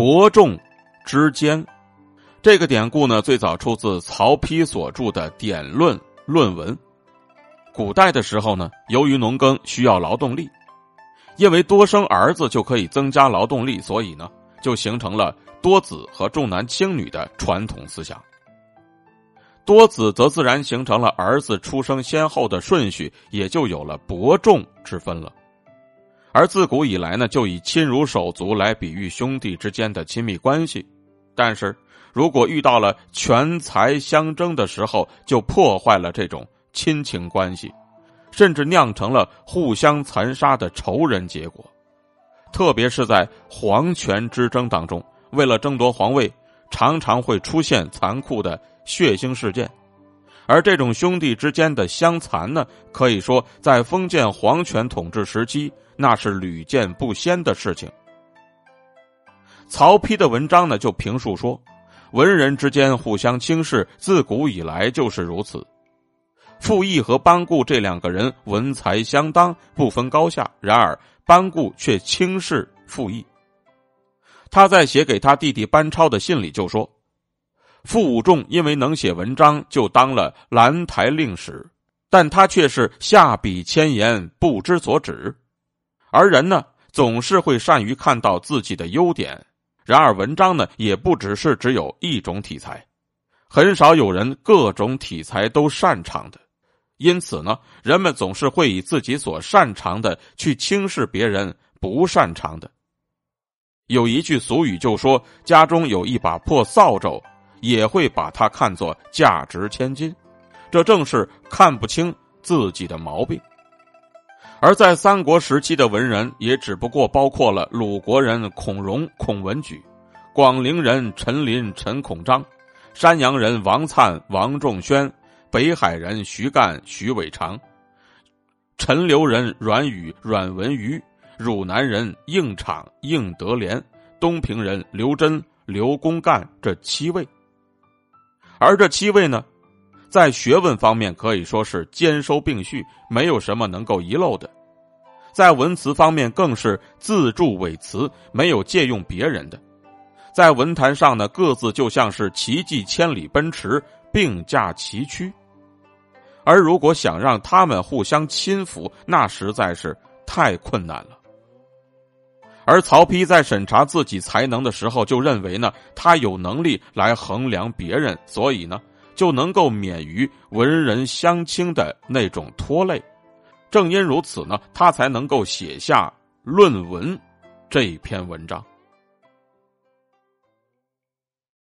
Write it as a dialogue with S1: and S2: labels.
S1: 伯仲之间。这个典故呢，最早出自曹丕所著的《典论》论文。古代的时候呢，由于农耕需要劳动力，因为多生儿子就可以增加劳动力，所以呢，就形成了多子和重男轻女的传统思想。多子则自然形成了儿子出生先后的顺序，也就有了伯仲之分了。而自古以来呢，就以亲如手足来比喻兄弟之间的亲密关系，但是。如果遇到了权财相争的时候，就破坏了这种亲情关系，甚至酿成了互相残杀的仇人结果。特别是在皇权之争当中，为了争夺皇位，常常会出现残酷的血腥事件。而这种兄弟之间的相残呢，可以说在封建皇权统治时期，那是屡见不鲜的事情。曹丕的文章呢，就评述说。文人之间互相轻视，自古以来就是如此。傅毅和班固这两个人文才相当，不分高下。然而班固却轻视傅毅。他在写给他弟弟班超的信里就说：“傅武仲因为能写文章，就当了兰台令史，但他却是下笔千言，不知所指。而人呢，总是会善于看到自己的优点。”然而，文章呢也不只是只有一种题材，很少有人各种题材都擅长的。因此呢，人们总是会以自己所擅长的去轻视别人不擅长的。有一句俗语就说：“家中有一把破扫帚，也会把它看作价值千金。”这正是看不清自己的毛病。而在三国时期的文人，也只不过包括了鲁国人孔融、孔文举，广陵人陈琳、陈孔章，山阳人王粲、王仲宣，北海人徐干、徐伟长，陈留人阮宇、阮文瑜，汝南人应场、应德廉，东平人刘桢、刘公干这七位。而这七位呢？在学问方面可以说是兼收并蓄，没有什么能够遗漏的；在文辞方面更是自助伪词，没有借用别人的；在文坛上呢，各自就像是奇迹千里奔驰，并驾齐驱。而如果想让他们互相亲服，那实在是太困难了。而曹丕在审查自己才能的时候，就认为呢，他有能力来衡量别人，所以呢。就能够免于文人相轻的那种拖累，正因如此呢，他才能够写下《论文》这篇文章。